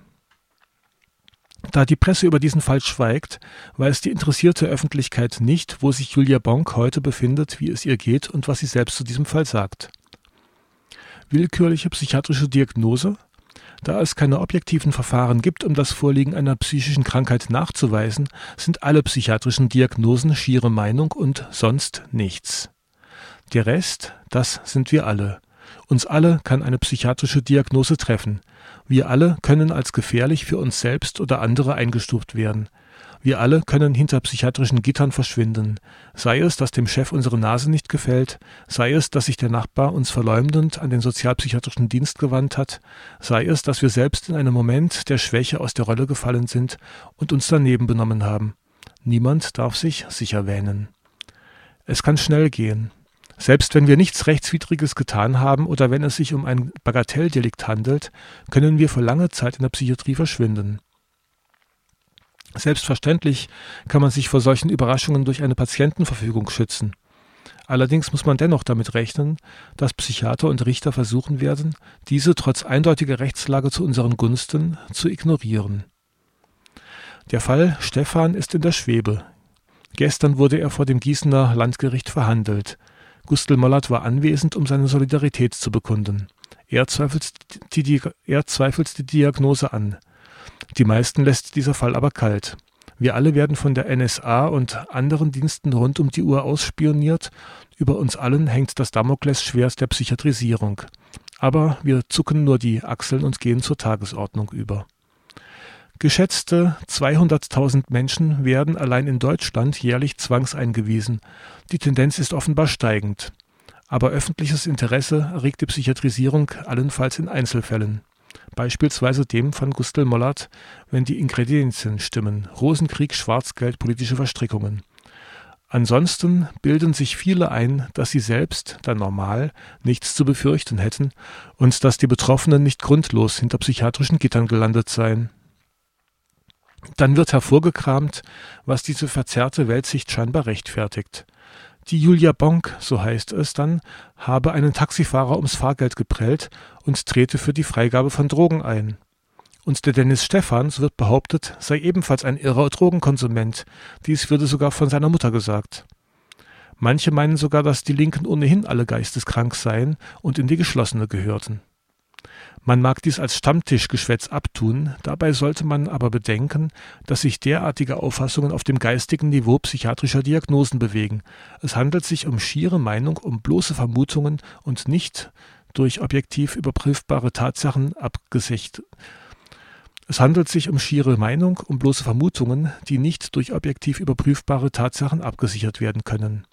Da die Presse über diesen Fall schweigt, weiß die interessierte Öffentlichkeit nicht, wo sich Julia Bonk heute befindet, wie es ihr geht und was sie selbst zu diesem Fall sagt willkürliche psychiatrische Diagnose? Da es keine objektiven Verfahren gibt, um das Vorliegen einer psychischen Krankheit nachzuweisen, sind alle psychiatrischen Diagnosen schiere Meinung und sonst nichts. Der Rest, das sind wir alle. Uns alle kann eine psychiatrische Diagnose treffen. Wir alle können als gefährlich für uns selbst oder andere eingestuft werden. Wir alle können hinter psychiatrischen Gittern verschwinden. Sei es, dass dem Chef unsere Nase nicht gefällt, sei es, dass sich der Nachbar uns verleumdend an den sozialpsychiatrischen Dienst gewandt hat, sei es, dass wir selbst in einem Moment der Schwäche aus der Rolle gefallen sind und uns daneben benommen haben. Niemand darf sich sicher wähnen. Es kann schnell gehen. Selbst wenn wir nichts Rechtswidriges getan haben oder wenn es sich um ein Bagatelldelikt handelt, können wir für lange Zeit in der Psychiatrie verschwinden. Selbstverständlich kann man sich vor solchen Überraschungen durch eine Patientenverfügung schützen. Allerdings muss man dennoch damit rechnen, dass Psychiater und Richter versuchen werden, diese trotz eindeutiger Rechtslage zu unseren Gunsten zu ignorieren. Der Fall Stefan ist in der Schwebe. Gestern wurde er vor dem Gießener Landgericht verhandelt. Gustl Mollert war anwesend, um seine Solidarität zu bekunden. Er zweifelt die, er zweifelt die Diagnose an. Die meisten lässt dieser Fall aber kalt. Wir alle werden von der NSA und anderen Diensten rund um die Uhr ausspioniert. Über uns allen hängt das Damoklesschwert der Psychiatrisierung. Aber wir zucken nur die Achseln und gehen zur Tagesordnung über. Geschätzte 200.000 Menschen werden allein in Deutschland jährlich zwangseingewiesen. Die Tendenz ist offenbar steigend. Aber öffentliches Interesse erregt die Psychiatrisierung allenfalls in Einzelfällen beispielsweise dem von Gustl Mollert, wenn die Ingredienzien stimmen, Rosenkrieg, Schwarzgeld, politische Verstrickungen. Ansonsten bilden sich viele ein, dass sie selbst, dann normal, nichts zu befürchten hätten und dass die Betroffenen nicht grundlos hinter psychiatrischen Gittern gelandet seien. Dann wird hervorgekramt, was diese verzerrte Weltsicht scheinbar rechtfertigt. Die Julia Bonk, so heißt es dann, habe einen Taxifahrer ums Fahrgeld geprellt und trete für die Freigabe von Drogen ein. Und der Dennis Stephans wird behauptet, sei ebenfalls ein irrer Drogenkonsument. Dies würde sogar von seiner Mutter gesagt. Manche meinen sogar, dass die Linken ohnehin alle geisteskrank seien und in die Geschlossene gehörten. Man mag dies als Stammtischgeschwätz abtun, dabei sollte man aber bedenken, dass sich derartige Auffassungen auf dem geistigen Niveau psychiatrischer Diagnosen bewegen. Es handelt sich um schiere Meinung, um bloße Vermutungen und nicht durch objektiv überprüfbare Tatsachen abgesicht. Es handelt sich um schiere Meinung, um bloße Vermutungen, die nicht durch objektiv überprüfbare Tatsachen abgesichert werden können.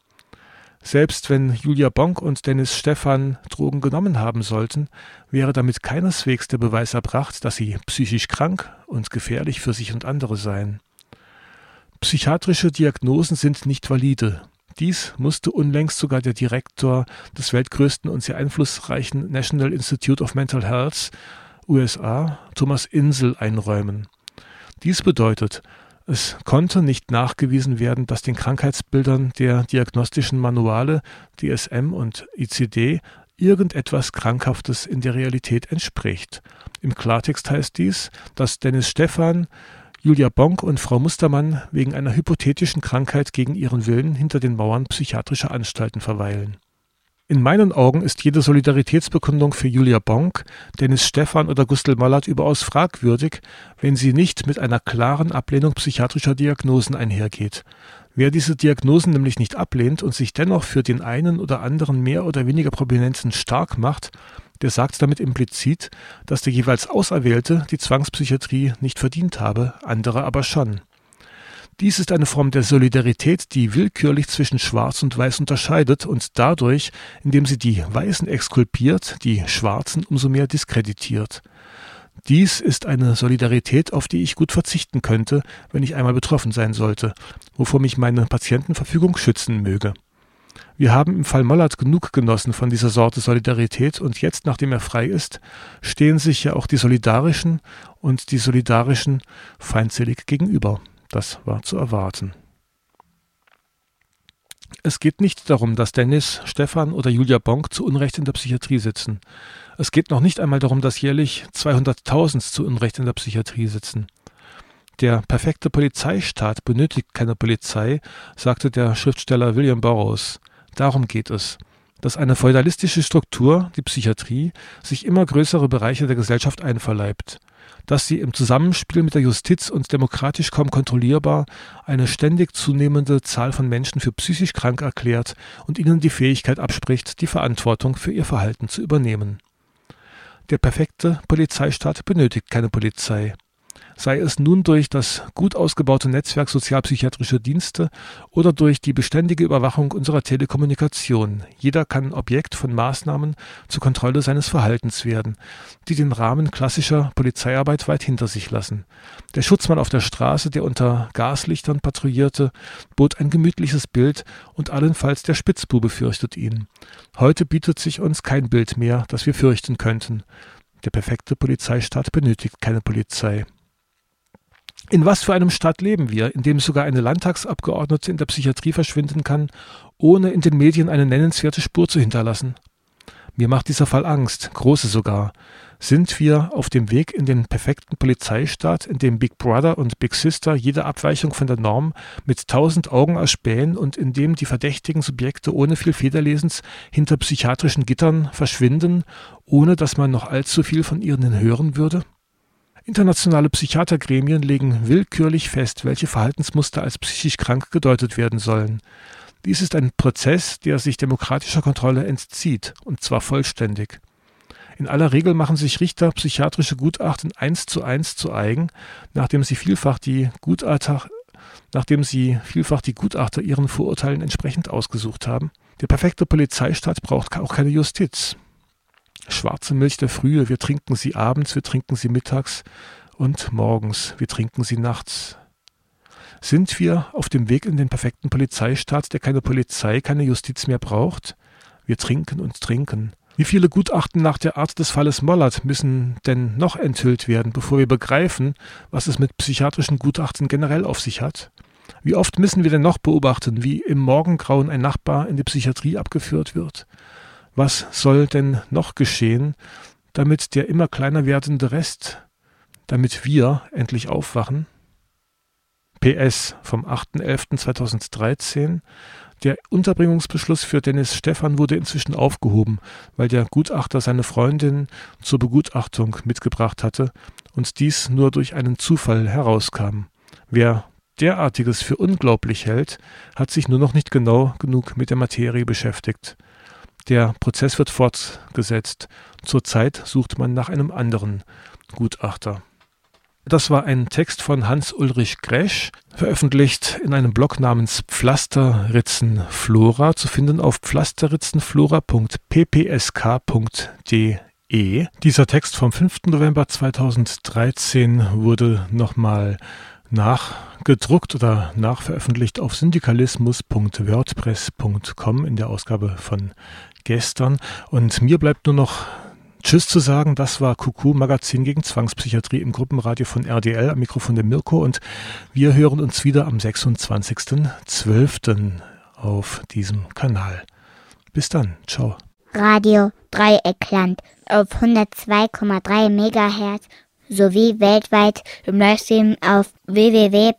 Selbst wenn Julia Bonk und Dennis Stephan Drogen genommen haben sollten, wäre damit keineswegs der Beweis erbracht, dass sie psychisch krank und gefährlich für sich und andere seien. Psychiatrische Diagnosen sind nicht valide. Dies musste unlängst sogar der Direktor des weltgrößten und sehr einflussreichen National Institute of Mental Health USA, Thomas Insel, einräumen. Dies bedeutet, es konnte nicht nachgewiesen werden, dass den Krankheitsbildern der diagnostischen Manuale DSM und ICD irgendetwas Krankhaftes in der Realität entspricht. Im Klartext heißt dies, dass Dennis Stephan, Julia Bonk und Frau Mustermann wegen einer hypothetischen Krankheit gegen ihren Willen hinter den Mauern psychiatrischer Anstalten verweilen. In meinen Augen ist jede Solidaritätsbekundung für Julia Bonk, Dennis Stephan oder Gustl Mollert überaus fragwürdig, wenn sie nicht mit einer klaren Ablehnung psychiatrischer Diagnosen einhergeht. Wer diese Diagnosen nämlich nicht ablehnt und sich dennoch für den einen oder anderen mehr oder weniger Prominenzen stark macht, der sagt damit implizit, dass der jeweils Auserwählte die Zwangspsychiatrie nicht verdient habe, andere aber schon. Dies ist eine Form der Solidarität, die willkürlich zwischen Schwarz und Weiß unterscheidet und dadurch, indem sie die Weißen exkulpiert, die Schwarzen umso mehr diskreditiert. Dies ist eine Solidarität, auf die ich gut verzichten könnte, wenn ich einmal betroffen sein sollte, wovor mich meine Patientenverfügung schützen möge. Wir haben im Fall Mollert genug genossen von dieser Sorte Solidarität und jetzt, nachdem er frei ist, stehen sich ja auch die Solidarischen und die Solidarischen feindselig gegenüber. Das war zu erwarten. Es geht nicht darum, dass Dennis, Stefan oder Julia Bonk zu Unrecht in der Psychiatrie sitzen. Es geht noch nicht einmal darum, dass jährlich 200.000 zu Unrecht in der Psychiatrie sitzen. Der perfekte Polizeistaat benötigt keine Polizei, sagte der Schriftsteller William Burroughs. Darum geht es, dass eine feudalistische Struktur, die Psychiatrie, sich immer größere Bereiche der Gesellschaft einverleibt. Dass sie im Zusammenspiel mit der Justiz und demokratisch kaum kontrollierbar eine ständig zunehmende Zahl von Menschen für psychisch krank erklärt und ihnen die Fähigkeit abspricht, die Verantwortung für ihr Verhalten zu übernehmen. Der perfekte Polizeistaat benötigt keine Polizei sei es nun durch das gut ausgebaute Netzwerk sozialpsychiatrischer Dienste oder durch die beständige Überwachung unserer Telekommunikation. Jeder kann Objekt von Maßnahmen zur Kontrolle seines Verhaltens werden, die den Rahmen klassischer Polizeiarbeit weit hinter sich lassen. Der Schutzmann auf der Straße, der unter Gaslichtern patrouillierte, bot ein gemütliches Bild und allenfalls der Spitzbube fürchtet ihn. Heute bietet sich uns kein Bild mehr, das wir fürchten könnten. Der perfekte Polizeistaat benötigt keine Polizei. In was für einem Staat leben wir, in dem sogar eine Landtagsabgeordnete in der Psychiatrie verschwinden kann, ohne in den Medien eine nennenswerte Spur zu hinterlassen? Mir macht dieser Fall Angst, große sogar. Sind wir auf dem Weg in den perfekten Polizeistaat, in dem Big Brother und Big Sister jede Abweichung von der Norm mit tausend Augen erspähen und in dem die verdächtigen Subjekte ohne viel Federlesens hinter psychiatrischen Gittern verschwinden, ohne dass man noch allzu viel von ihnen hören würde? Internationale Psychiatergremien legen willkürlich fest, welche Verhaltensmuster als psychisch krank gedeutet werden sollen. Dies ist ein Prozess, der sich demokratischer Kontrolle entzieht, und zwar vollständig. In aller Regel machen sich Richter psychiatrische Gutachten eins zu eins zu eigen, nachdem sie vielfach die Gutachter, nachdem sie vielfach die Gutachter ihren Vorurteilen entsprechend ausgesucht haben. Der perfekte Polizeistaat braucht auch keine Justiz. Schwarze Milch der Frühe, wir trinken sie abends, wir trinken sie mittags und morgens, wir trinken sie nachts. Sind wir auf dem Weg in den perfekten Polizeistaat, der keine Polizei, keine Justiz mehr braucht? Wir trinken und trinken. Wie viele Gutachten nach der Art des Falles Mollert müssen denn noch enthüllt werden, bevor wir begreifen, was es mit psychiatrischen Gutachten generell auf sich hat? Wie oft müssen wir denn noch beobachten, wie im Morgengrauen ein Nachbar in die Psychiatrie abgeführt wird? Was soll denn noch geschehen, damit der immer kleiner werdende Rest, damit wir endlich aufwachen? PS vom 8.11.2013 der Unterbringungsbeschluss für Dennis Stephan wurde inzwischen aufgehoben, weil der Gutachter seine Freundin zur Begutachtung mitgebracht hatte und dies nur durch einen Zufall herauskam. Wer derartiges für unglaublich hält, hat sich nur noch nicht genau genug mit der Materie beschäftigt. Der Prozess wird fortgesetzt. Zurzeit sucht man nach einem anderen Gutachter. Das war ein Text von Hans-Ulrich Gresch, veröffentlicht in einem Blog namens Pflasterritzenflora, zu finden auf pflasterritzenflora.ppsk.de. Dieser Text vom 5. November 2013 wurde nochmal nachgedruckt oder nachveröffentlicht auf syndikalismus.wordpress.com in der Ausgabe von gestern. Und mir bleibt nur noch Tschüss zu sagen. Das war Kuku Magazin gegen Zwangspsychiatrie im Gruppenradio von RDL am Mikrofon der Mirko. Und wir hören uns wieder am 26.12. auf diesem Kanal. Bis dann. Ciao. Radio Dreieckland auf 102,3 MHz sowie weltweit im Livestream auf www.rdl.de.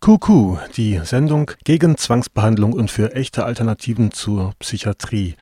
Kuku, die Sendung gegen Zwangsbehandlung und für echte Alternativen zur Psychiatrie.